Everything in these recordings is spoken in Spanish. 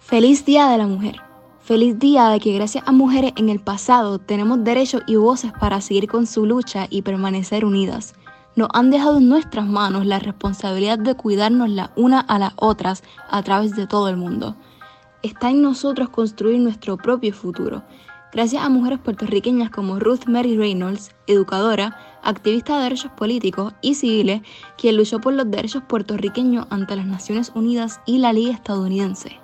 Feliz Día de la Mujer. Feliz día de que gracias a mujeres en el pasado tenemos derechos y voces para seguir con su lucha y permanecer unidas. Nos han dejado en nuestras manos la responsabilidad de cuidarnos la una a las otras a través de todo el mundo. Está en nosotros construir nuestro propio futuro. Gracias a mujeres puertorriqueñas como Ruth Mary Reynolds, educadora, activista de derechos políticos y civiles, quien luchó por los derechos puertorriqueños ante las Naciones Unidas y la Liga Estadounidense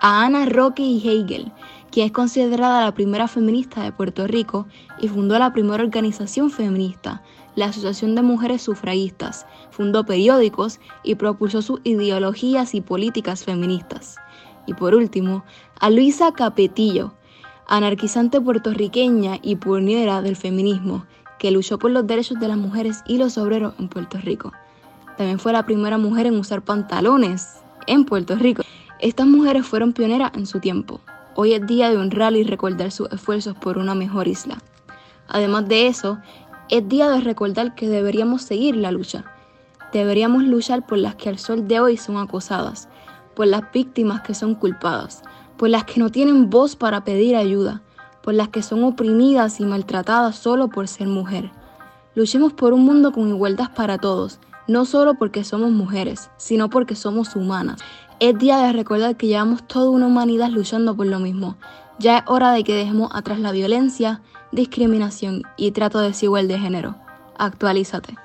a Ana Roque y Hegel, quien es considerada la primera feminista de Puerto Rico y fundó la primera organización feminista, la Asociación de Mujeres Sufragistas, fundó periódicos y propulsó sus ideologías y políticas feministas. Y por último, a Luisa Capetillo, anarquizante puertorriqueña y pionera del feminismo, que luchó por los derechos de las mujeres y los obreros en Puerto Rico. También fue la primera mujer en usar pantalones en Puerto Rico. Estas mujeres fueron pioneras en su tiempo. Hoy es día de honrar y recordar sus esfuerzos por una mejor isla. Además de eso, es día de recordar que deberíamos seguir la lucha. Deberíamos luchar por las que al sol de hoy son acosadas, por las víctimas que son culpadas, por las que no tienen voz para pedir ayuda, por las que son oprimidas y maltratadas solo por ser mujer. Luchemos por un mundo con igualdad para todos, no solo porque somos mujeres, sino porque somos humanas. Es día de recordar que llevamos toda una humanidad luchando por lo mismo. Ya es hora de que dejemos atrás la violencia, discriminación y trato desigual de género. Actualízate.